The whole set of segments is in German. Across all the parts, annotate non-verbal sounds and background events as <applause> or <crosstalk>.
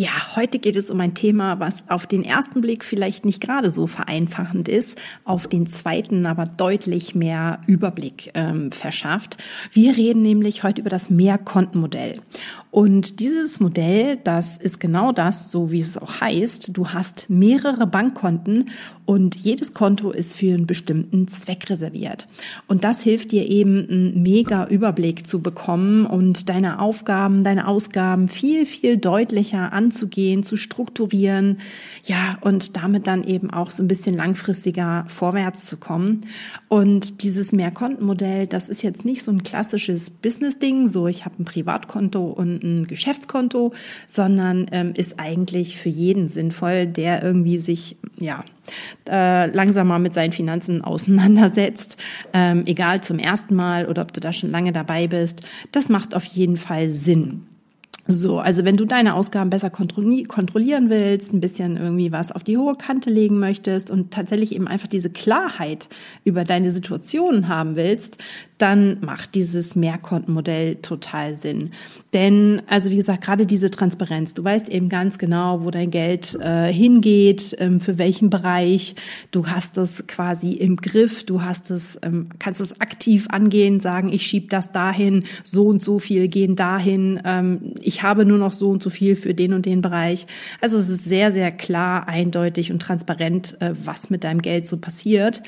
Ja, heute geht es um ein Thema, was auf den ersten Blick vielleicht nicht gerade so vereinfachend ist, auf den zweiten aber deutlich mehr Überblick ähm, verschafft. Wir reden nämlich heute über das Mehrkontenmodell. Und dieses Modell, das ist genau das, so wie es auch heißt. Du hast mehrere Bankkonten und jedes Konto ist für einen bestimmten Zweck reserviert. Und das hilft dir eben, einen mega Überblick zu bekommen und deine Aufgaben, deine Ausgaben viel, viel deutlicher anzugehen, zu strukturieren. Ja, und damit dann eben auch so ein bisschen langfristiger vorwärts zu kommen. Und dieses Mehrkontenmodell, das ist jetzt nicht so ein klassisches Business-Ding, so ich habe ein Privatkonto und ein Geschäftskonto, sondern ähm, ist eigentlich für jeden sinnvoll, der irgendwie sich ja äh, langsam mal mit seinen Finanzen auseinandersetzt, ähm, egal zum ersten Mal oder ob du da schon lange dabei bist. Das macht auf jeden Fall Sinn. So, also wenn du deine Ausgaben besser kontrollieren willst, ein bisschen irgendwie was auf die hohe Kante legen möchtest und tatsächlich eben einfach diese Klarheit über deine Situation haben willst, dann macht dieses Mehrkontenmodell total Sinn. Denn, also wie gesagt, gerade diese Transparenz, du weißt eben ganz genau, wo dein Geld äh, hingeht, ähm, für welchen Bereich, du hast es quasi im Griff, du hast es, ähm, kannst es aktiv angehen, sagen, ich schieb das dahin, so und so viel gehen dahin, ähm, ich habe nur noch so und so viel für den und den Bereich. Also es ist sehr, sehr klar, eindeutig und transparent, äh, was mit deinem Geld so passiert.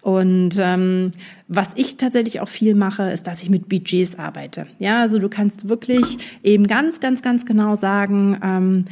Und ähm, was ich tatsächlich auch viel mache, ist, dass ich mit Budgets arbeite. Ja, also du kannst wirklich eben ganz, ganz, ganz genau sagen, ähm,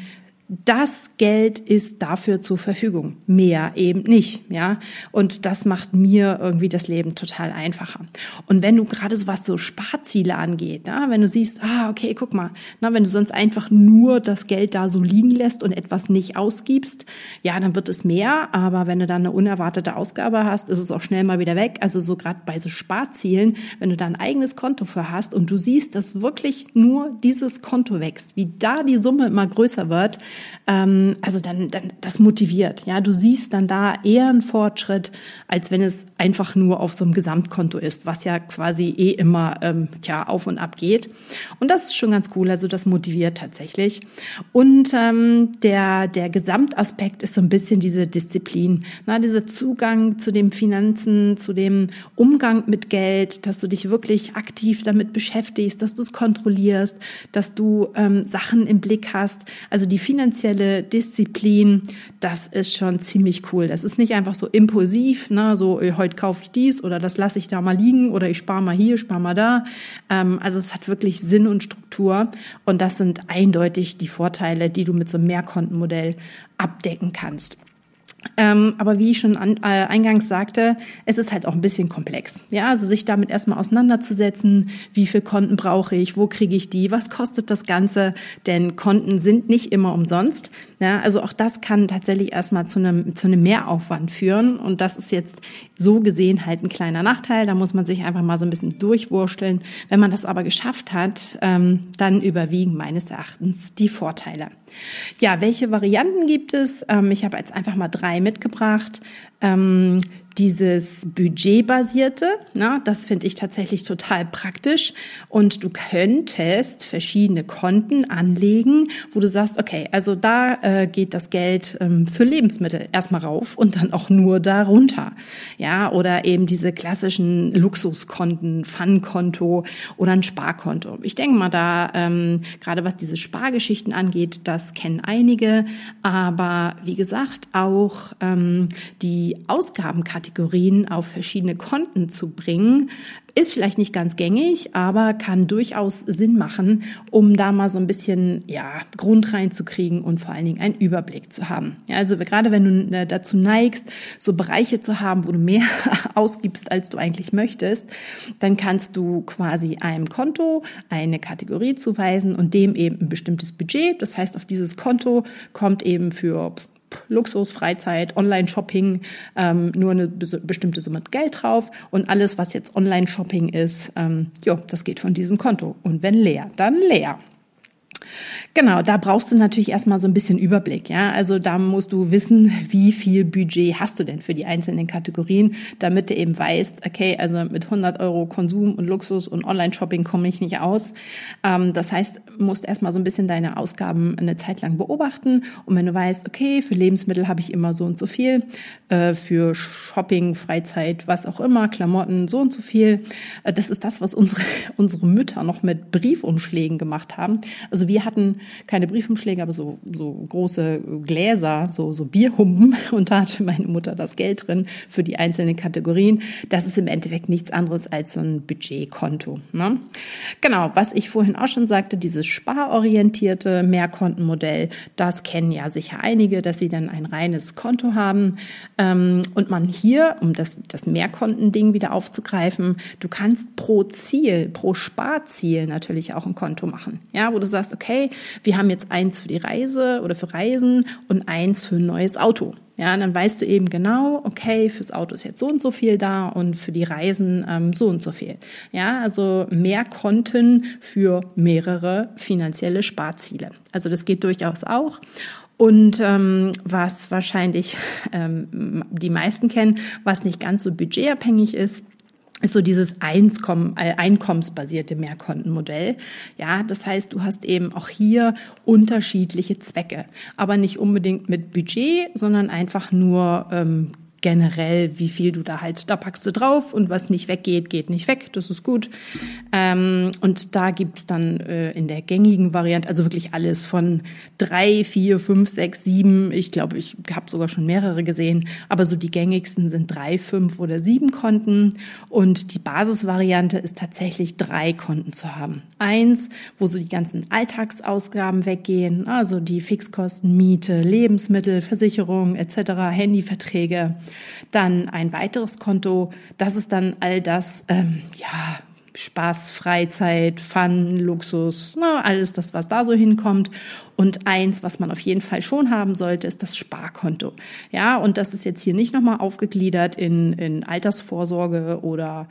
das Geld ist dafür zur Verfügung, mehr eben nicht, ja. Und das macht mir irgendwie das Leben total einfacher. Und wenn du gerade so was so Sparziele angeht, ja, wenn du siehst, ah, okay, guck mal, na, wenn du sonst einfach nur das Geld da so liegen lässt und etwas nicht ausgibst, ja, dann wird es mehr. Aber wenn du dann eine unerwartete Ausgabe hast, ist es auch schnell mal wieder weg. Also so gerade bei so Sparzielen, wenn du da ein eigenes Konto für hast und du siehst, dass wirklich nur dieses Konto wächst, wie da die Summe immer größer wird, ähm, also dann, dann das motiviert. Ja, du siehst dann da eher einen Fortschritt, als wenn es einfach nur auf so einem Gesamtkonto ist, was ja quasi eh immer ähm, tja auf und ab geht. Und das ist schon ganz cool. Also das motiviert tatsächlich. Und ähm, der der Gesamtaspekt ist so ein bisschen diese Disziplin, na, dieser Zugang zu den Finanzen, zu dem Umgang mit Geld, dass du dich wirklich aktiv damit beschäftigst, dass du es kontrollierst, dass du ähm, Sachen im Blick hast. Also die Finanzen finanzielle Disziplin, das ist schon ziemlich cool. Das ist nicht einfach so impulsiv, ne, so heute kaufe ich dies oder das lasse ich da mal liegen oder ich spare mal hier, spare mal da. Ähm, also es hat wirklich Sinn und Struktur und das sind eindeutig die Vorteile, die du mit so einem Mehrkontenmodell abdecken kannst. Ähm, aber wie ich schon an, äh, eingangs sagte, es ist halt auch ein bisschen komplex. Ja, also sich damit erstmal auseinanderzusetzen, wie viel Konten brauche ich, wo kriege ich die, was kostet das Ganze, denn Konten sind nicht immer umsonst. Ja, also auch das kann tatsächlich erstmal zu einem, zu einem Mehraufwand führen und das ist jetzt so gesehen halt ein kleiner Nachteil. Da muss man sich einfach mal so ein bisschen durchwursteln. Wenn man das aber geschafft hat, ähm, dann überwiegen meines Erachtens die Vorteile. Ja, welche Varianten gibt es? Ähm, ich habe jetzt einfach mal drei mitgebracht. Ähm, dieses budgetbasierte, na, das finde ich tatsächlich total praktisch. Und du könntest verschiedene Konten anlegen, wo du sagst, okay, also da äh, geht das Geld ähm, für Lebensmittel erstmal rauf und dann auch nur darunter. Ja, oder eben diese klassischen Luxuskonten, Fun-Konto oder ein Sparkonto. Ich denke mal da, ähm, gerade was diese Spargeschichten angeht, das kennen einige. Aber wie gesagt, auch ähm, die Ausgabenkategorien Kategorien auf verschiedene Konten zu bringen, ist vielleicht nicht ganz gängig, aber kann durchaus Sinn machen, um da mal so ein bisschen ja, Grund reinzukriegen und vor allen Dingen einen Überblick zu haben. Ja, also gerade wenn du äh, dazu neigst, so Bereiche zu haben, wo du mehr <laughs> ausgibst, als du eigentlich möchtest, dann kannst du quasi einem Konto eine Kategorie zuweisen und dem eben ein bestimmtes Budget. Das heißt, auf dieses Konto kommt eben für Luxus, Freizeit, Online-Shopping, ähm, nur eine bestimmte Summe Geld drauf und alles, was jetzt Online-Shopping ist, ähm, jo, das geht von diesem Konto. Und wenn leer, dann leer. Genau, da brauchst du natürlich erstmal so ein bisschen Überblick, ja. Also da musst du wissen, wie viel Budget hast du denn für die einzelnen Kategorien, damit du eben weißt, okay, also mit 100 Euro Konsum und Luxus und Online-Shopping komme ich nicht aus. Ähm, das heißt, musst erstmal so ein bisschen deine Ausgaben eine Zeit lang beobachten und wenn du weißt, okay, für Lebensmittel habe ich immer so und so viel, äh, für Shopping, Freizeit, was auch immer, Klamotten so und so viel. Äh, das ist das, was unsere, <laughs> unsere Mütter noch mit Briefumschlägen gemacht haben. Also wir hatten keine Briefumschläge, aber so, so große Gläser, so, so Bierhumpen <laughs> und da hatte meine Mutter das Geld drin für die einzelnen Kategorien. Das ist im Endeffekt nichts anderes als so ein Budgetkonto. Ne? Genau, was ich vorhin auch schon sagte, dieses sparorientierte Mehrkontenmodell, das kennen ja sicher einige, dass sie dann ein reines Konto haben ähm, und man hier, um das, das Mehrkontending wieder aufzugreifen, du kannst pro Ziel, pro Sparziel natürlich auch ein Konto machen. Ja, wo du sagst, okay, wir haben jetzt eins für die Reise oder für Reisen und eins für ein neues Auto. Ja, dann weißt du eben genau, okay, fürs Auto ist jetzt so und so viel da und für die Reisen ähm, so und so viel. Ja, also mehr Konten für mehrere finanzielle Sparziele. Also das geht durchaus auch. Und ähm, was wahrscheinlich ähm, die meisten kennen, was nicht ganz so budgetabhängig ist, ist so dieses Einskommen, äh, einkommensbasierte Mehrkontenmodell. Ja, das heißt, du hast eben auch hier unterschiedliche Zwecke, aber nicht unbedingt mit Budget, sondern einfach nur ähm, generell, wie viel du da halt, da packst du drauf und was nicht weggeht, geht nicht weg, das ist gut. Ähm, und da gibt's dann äh, in der gängigen Variante, also wirklich alles von drei, vier, fünf, sechs, sieben, ich glaube, ich habe sogar schon mehrere gesehen, aber so die gängigsten sind drei, fünf oder sieben Konten und die Basisvariante ist tatsächlich drei Konten zu haben. Eins, wo so die ganzen Alltagsausgaben weggehen, also die Fixkosten, Miete, Lebensmittel, Versicherung etc., Handyverträge dann ein weiteres Konto, das ist dann all das, ähm, ja, Spaß, Freizeit, Fun, Luxus, na, alles das, was da so hinkommt. Und eins, was man auf jeden Fall schon haben sollte, ist das Sparkonto. Ja, und das ist jetzt hier nicht nochmal aufgegliedert in, in Altersvorsorge oder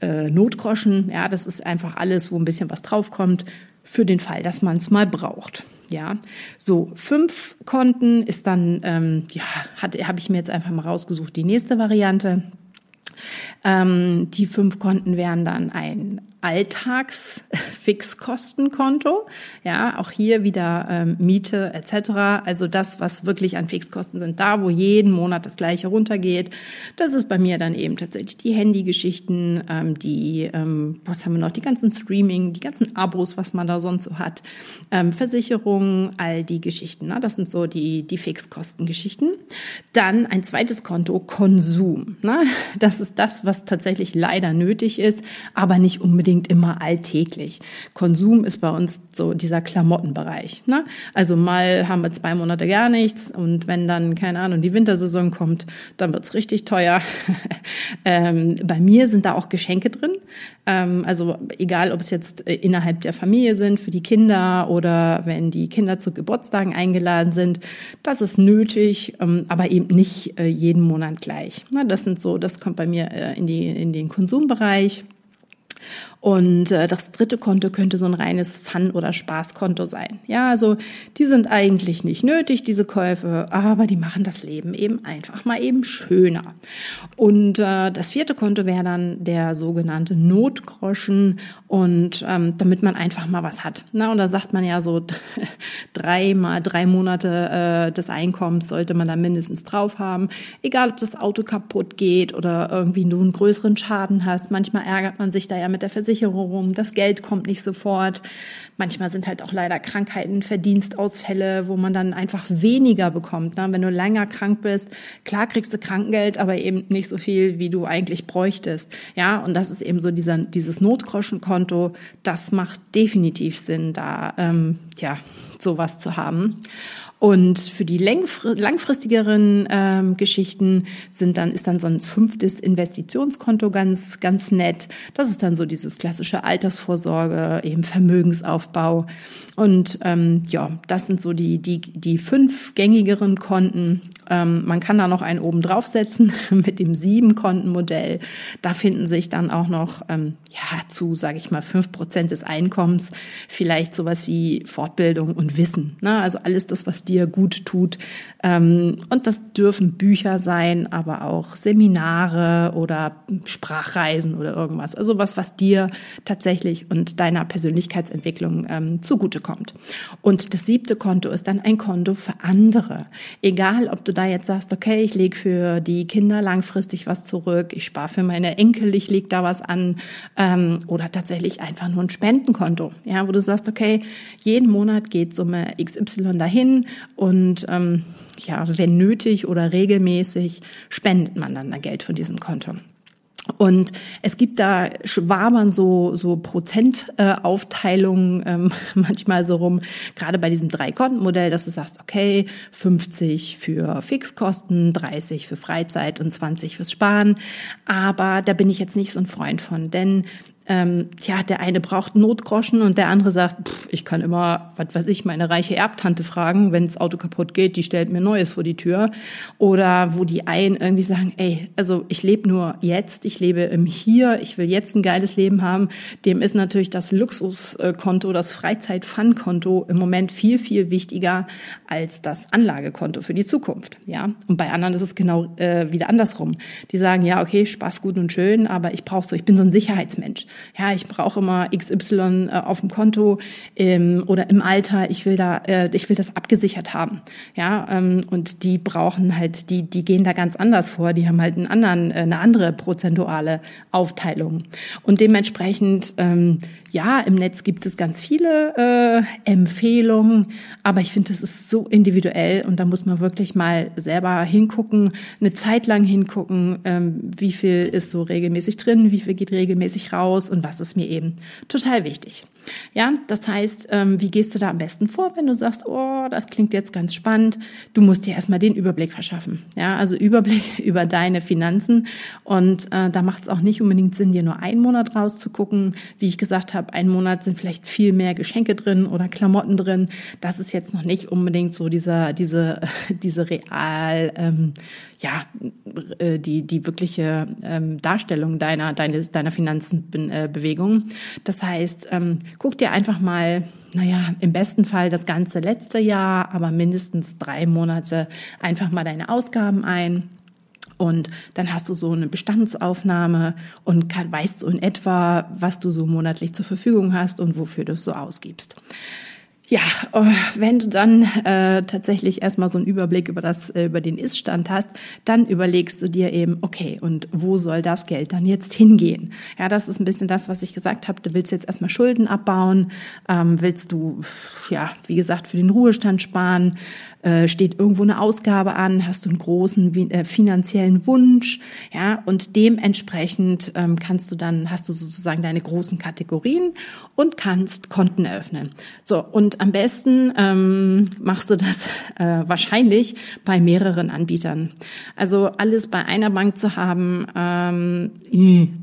äh, Notgroschen. Ja, das ist einfach alles, wo ein bisschen was draufkommt, für den Fall, dass man es mal braucht. Ja, so fünf Konten ist dann, ähm, ja, habe ich mir jetzt einfach mal rausgesucht, die nächste Variante. Ähm, die fünf Konten wären dann ein Alltagsfixkostenkonto. <laughs> Ja, auch hier wieder ähm, Miete etc. Also das, was wirklich an Fixkosten sind, da, wo jeden Monat das gleiche runtergeht. Das ist bei mir dann eben tatsächlich die Handygeschichten, ähm, die, ähm, was haben wir noch, die ganzen Streaming, die ganzen Abos, was man da sonst so hat, ähm, Versicherungen, all die Geschichten. Ne? Das sind so die, die Fixkostengeschichten. Dann ein zweites Konto, Konsum. Ne? Das ist das, was tatsächlich leider nötig ist, aber nicht unbedingt unbedingt immer alltäglich. Konsum ist bei uns so dieser Klamottenbereich. Ne? Also mal haben wir zwei Monate gar nichts und wenn dann, keine Ahnung, die Wintersaison kommt, dann wird's richtig teuer. <laughs> ähm, bei mir sind da auch Geschenke drin. Ähm, also egal, ob es jetzt äh, innerhalb der Familie sind, für die Kinder oder wenn die Kinder zu Geburtstagen eingeladen sind, das ist nötig, ähm, aber eben nicht äh, jeden Monat gleich. Ne? Das sind so, das kommt bei mir äh, in, die, in den Konsumbereich. Und äh, das dritte Konto könnte so ein reines Fun- oder Spaßkonto sein. Ja, also die sind eigentlich nicht nötig, diese Käufe, aber die machen das Leben eben einfach mal eben schöner. Und äh, das vierte Konto wäre dann der sogenannte Notgroschen und ähm, damit man einfach mal was hat. Na, und da sagt man ja so <laughs> drei mal drei Monate äh, des Einkommens sollte man da mindestens drauf haben. Egal, ob das Auto kaputt geht oder irgendwie du einen größeren Schaden hast. Manchmal ärgert man sich da ja mit der Versicherung Versicherung, das Geld kommt nicht sofort. Manchmal sind halt auch leider Krankheiten, Verdienstausfälle, wo man dann einfach weniger bekommt. Ne? Wenn du länger krank bist, klar kriegst du Krankengeld, aber eben nicht so viel, wie du eigentlich bräuchtest. Ja, und das ist eben so dieser, dieses Notgroschenkonto. Das macht definitiv Sinn, da ähm, ja sowas zu haben. Und für die langfristigeren ähm, Geschichten sind dann, ist dann so ein fünftes Investitionskonto ganz, ganz nett. Das ist dann so dieses klassische Altersvorsorge, eben Vermögensaufbau. Und ähm, ja, das sind so die, die, die fünf gängigeren Konten. Ähm, man kann da noch einen oben draufsetzen <laughs> mit dem Sieben-Konten-Modell. Da finden sich dann auch noch ähm, ja zu, sage ich mal, fünf Prozent des Einkommens vielleicht sowas wie Fortbildung und Wissen. Ne? Also alles das, was dir gut tut. Ähm, und das dürfen Bücher sein, aber auch Seminare oder Sprachreisen oder irgendwas. Also was, was dir tatsächlich und deiner Persönlichkeitsentwicklung ähm, zugutekommt. Und das siebte Konto ist dann ein Konto für andere. Egal, ob du da jetzt sagst, okay, ich lege für die Kinder langfristig was zurück, ich spare für meine Enkel, ich lege da was an, ähm, oder tatsächlich einfach nur ein Spendenkonto, ja, wo du sagst, okay, jeden Monat geht Summe XY dahin und ähm, ja, wenn nötig oder regelmäßig spendet man dann da Geld von diesem Konto. Und es gibt da Schwabern so, so Prozentaufteilungen äh, ähm, <laughs> manchmal so rum, gerade bei diesem Drei-Konten-Modell, dass du sagst, okay, 50 für Fixkosten, 30 für Freizeit und 20 fürs Sparen. Aber da bin ich jetzt nicht so ein Freund von, denn ähm, tja, der eine braucht Notgroschen und der andere sagt, pff, ich kann immer, was weiß ich, meine reiche Erbtante fragen, wenn das Auto kaputt geht, die stellt mir Neues vor die Tür. Oder wo die einen irgendwie sagen, ey, also ich lebe nur jetzt, ich lebe im Hier, ich will jetzt ein geiles Leben haben. Dem ist natürlich das Luxuskonto, das Freizeit-Fun-Konto im Moment viel, viel wichtiger als das Anlagekonto für die Zukunft. Ja, und bei anderen ist es genau äh, wieder andersrum. Die sagen, ja, okay, Spaß gut und schön, aber ich brauche so, ich bin so ein Sicherheitsmensch ja, ich brauche immer XY äh, auf dem Konto ähm, oder im Alter, ich will da, äh, ich will das abgesichert haben. Ja, ähm, und die brauchen halt, die, die gehen da ganz anders vor, die haben halt einen anderen, äh, eine andere prozentuale Aufteilung. Und dementsprechend, ähm, ja, im Netz gibt es ganz viele äh, Empfehlungen, aber ich finde, das ist so individuell und da muss man wirklich mal selber hingucken, eine Zeit lang hingucken, ähm, wie viel ist so regelmäßig drin, wie viel geht regelmäßig raus und was ist mir eben total wichtig. Ja, das heißt, ähm, wie gehst du da am besten vor, wenn du sagst, oh, das klingt jetzt ganz spannend. Du musst dir erstmal den Überblick verschaffen. Ja, also Überblick <laughs> über deine Finanzen und äh, da macht es auch nicht unbedingt Sinn, dir nur einen Monat rauszugucken. Wie ich gesagt habe, einen Monat sind vielleicht viel mehr Geschenke drin oder Klamotten drin. Das ist jetzt noch nicht unbedingt so dieser, diese, <laughs> diese real, ähm, ja, äh, die, die wirkliche ähm, Darstellung deiner, deines, deiner Finanzenbewegung. Das heißt, ähm, guck dir einfach mal, naja, im besten Fall das ganze letzte Jahr, aber mindestens drei Monate einfach mal deine Ausgaben ein und dann hast du so eine Bestandsaufnahme und kann, weißt so in etwa, was du so monatlich zur Verfügung hast und wofür du es so ausgibst. Ja, äh, wenn du dann äh, tatsächlich erstmal so einen Überblick über das äh, über den Iststand hast, dann überlegst du dir eben, okay, und wo soll das Geld dann jetzt hingehen? Ja, das ist ein bisschen das, was ich gesagt habe. Du willst jetzt erstmal Schulden abbauen, ähm, willst du ja, wie gesagt, für den Ruhestand sparen, äh, steht irgendwo eine Ausgabe an, hast du einen großen äh, finanziellen Wunsch, ja, und dementsprechend ähm, kannst du dann, hast du sozusagen deine großen Kategorien und kannst Konten eröffnen. So, und am besten ähm, machst du das äh, wahrscheinlich bei mehreren Anbietern. Also alles bei einer Bank zu haben, ähm,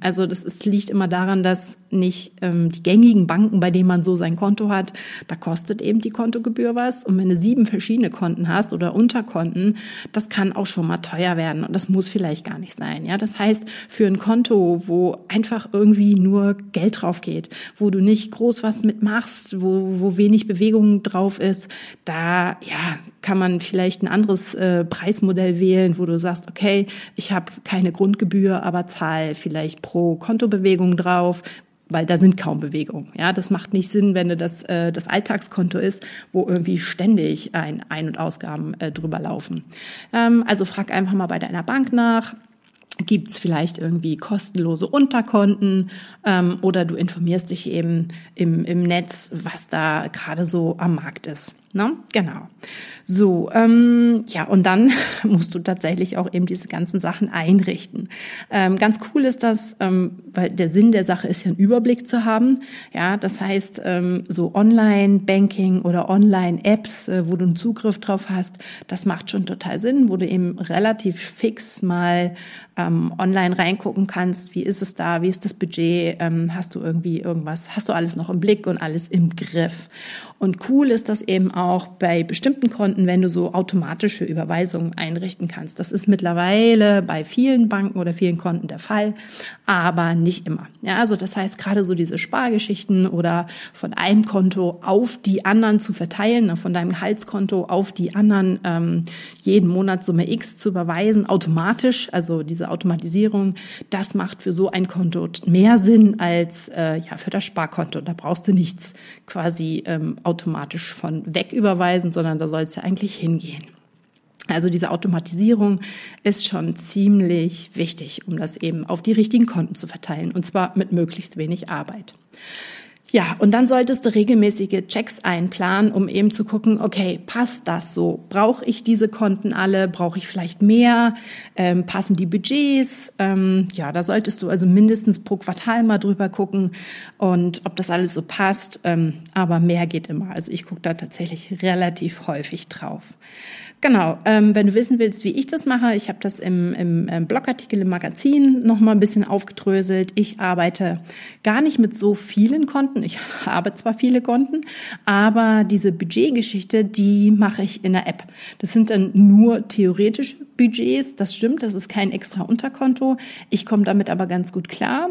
also das ist, liegt immer daran, dass nicht ähm, die gängigen Banken, bei denen man so sein Konto hat, da kostet eben die Kontogebühr was. Und wenn du sieben verschiedene Konten hast oder Unterkonten, das kann auch schon mal teuer werden und das muss vielleicht gar nicht sein. Ja, das heißt, für ein Konto, wo einfach irgendwie nur Geld drauf geht, wo du nicht groß was mitmachst, wo, wo wenig Bewegung drauf ist, da ja kann man vielleicht ein anderes äh, Preismodell wählen, wo du sagst, okay, ich habe keine Grundgebühr, aber zahle vielleicht pro Kontobewegung drauf, weil da sind kaum Bewegungen. Ja, das macht nicht Sinn, wenn das äh, das Alltagskonto ist, wo irgendwie ständig ein Ein- und Ausgaben äh, drüber laufen. Ähm, also frag einfach mal bei deiner Bank nach. Gibt's vielleicht irgendwie kostenlose Unterkonten ähm, oder du informierst dich eben im, im Netz, was da gerade so am Markt ist. Ne? Genau. So, ähm, ja, und dann <laughs> musst du tatsächlich auch eben diese ganzen Sachen einrichten. Ähm, ganz cool ist das, ähm, weil der Sinn der Sache ist ja einen Überblick zu haben. Ja, das heißt, ähm, so Online-Banking oder Online-Apps, äh, wo du einen Zugriff drauf hast, das macht schon total Sinn, wo du eben relativ fix mal ähm, online reingucken kannst. Wie ist es da? Wie ist das Budget? Ähm, hast du irgendwie irgendwas? Hast du alles noch im Blick und alles im Griff? Und cool ist das eben auch, auch bei bestimmten Konten, wenn du so automatische Überweisungen einrichten kannst. Das ist mittlerweile bei vielen Banken oder vielen Konten der Fall, aber nicht immer. Ja, also das heißt, gerade so diese Spargeschichten oder von einem Konto auf die anderen zu verteilen, von deinem Gehaltskonto auf die anderen ähm, jeden Monat Summe X zu überweisen, automatisch, also diese Automatisierung, das macht für so ein Konto mehr Sinn als äh, ja für das Sparkonto. Da brauchst du nichts quasi ähm, automatisch von weg überweisen, sondern da soll es ja eigentlich hingehen. Also diese Automatisierung ist schon ziemlich wichtig, um das eben auf die richtigen Konten zu verteilen und zwar mit möglichst wenig Arbeit. Ja, und dann solltest du regelmäßige Checks einplanen, um eben zu gucken, okay, passt das so? Brauche ich diese Konten alle? Brauche ich vielleicht mehr? Ähm, passen die Budgets? Ähm, ja, da solltest du also mindestens pro Quartal mal drüber gucken und ob das alles so passt. Ähm, aber mehr geht immer. Also ich gucke da tatsächlich relativ häufig drauf. Genau, ähm, wenn du wissen willst, wie ich das mache, ich habe das im, im, im Blogartikel im Magazin nochmal ein bisschen aufgedröselt. Ich arbeite gar nicht mit so vielen Konten. Ich <laughs> habe zwar viele Konten, aber diese Budgetgeschichte, die mache ich in der App. Das sind dann nur theoretische Budgets, das stimmt, das ist kein extra Unterkonto. Ich komme damit aber ganz gut klar.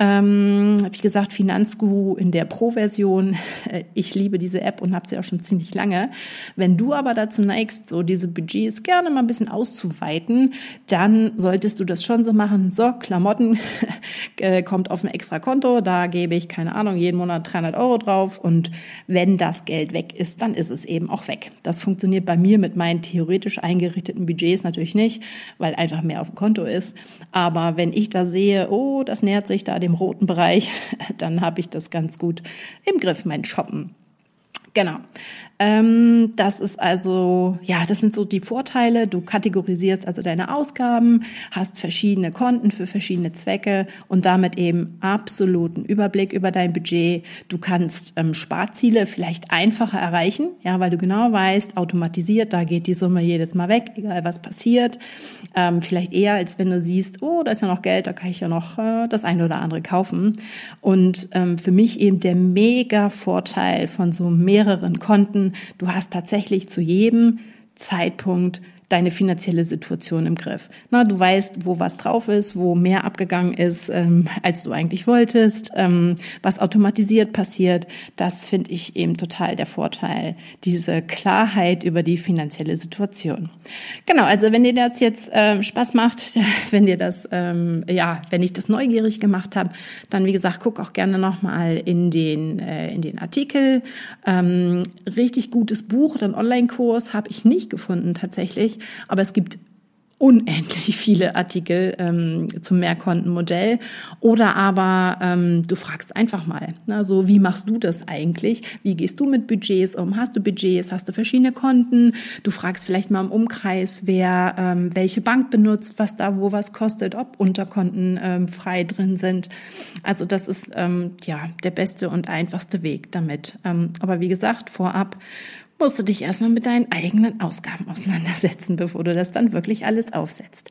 Ähm, wie gesagt, Finanzguru in der Pro-Version. <laughs> Ich liebe diese App und habe sie auch schon ziemlich lange. Wenn du aber dazu neigst, so diese Budgets gerne mal ein bisschen auszuweiten, dann solltest du das schon so machen. So, Klamotten <laughs> äh, kommt auf ein extra Konto, da gebe ich, keine Ahnung, jeden Monat 300 Euro drauf und wenn das Geld weg ist, dann ist es eben auch weg. Das funktioniert bei mir mit meinen theoretisch eingerichteten Budgets natürlich nicht, weil einfach mehr auf dem Konto ist. Aber wenn ich da sehe, oh, das nähert sich da dem roten Bereich, <laughs> dann habe ich das ganz gut im Griff, mein Shoppen. Genau. Ähm, das ist also, ja, das sind so die Vorteile. Du kategorisierst also deine Ausgaben, hast verschiedene Konten für verschiedene Zwecke und damit eben absoluten Überblick über dein Budget. Du kannst ähm, Sparziele vielleicht einfacher erreichen, ja, weil du genau weißt, automatisiert, da geht die Summe jedes Mal weg, egal was passiert. Ähm, vielleicht eher, als wenn du siehst, oh, da ist ja noch Geld, da kann ich ja noch äh, das eine oder andere kaufen. Und ähm, für mich eben der mega Vorteil von so mehreren Konten, du hast tatsächlich zu jedem Zeitpunkt deine finanzielle Situation im Griff. Na, du weißt, wo was drauf ist, wo mehr abgegangen ist, ähm, als du eigentlich wolltest, ähm, was automatisiert passiert. Das finde ich eben total der Vorteil, diese Klarheit über die finanzielle Situation. Genau, also wenn dir das jetzt ähm, Spaß macht, <laughs> wenn dir das, ähm, ja, wenn ich das neugierig gemacht habe, dann wie gesagt, guck auch gerne nochmal in den, äh, in den Artikel. Ähm, richtig gutes Buch oder einen Online-Kurs habe ich nicht gefunden tatsächlich aber es gibt unendlich viele Artikel ähm, zum Mehrkontenmodell. Oder aber ähm, du fragst einfach mal, ne, so wie machst du das eigentlich? Wie gehst du mit Budgets um? Hast du Budgets? Hast du verschiedene Konten? Du fragst vielleicht mal im Umkreis, wer ähm, welche Bank benutzt, was da wo was kostet, ob Unterkonten ähm, frei drin sind. Also das ist ähm, ja der beste und einfachste Weg damit. Ähm, aber wie gesagt, vorab musst du dich erstmal mit deinen eigenen Ausgaben auseinandersetzen, bevor du das dann wirklich alles aufsetzt.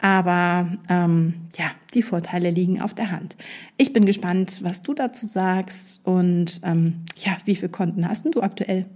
Aber ähm, ja, die Vorteile liegen auf der Hand. Ich bin gespannt, was du dazu sagst und ähm, ja, wie viele Konten hast du aktuell?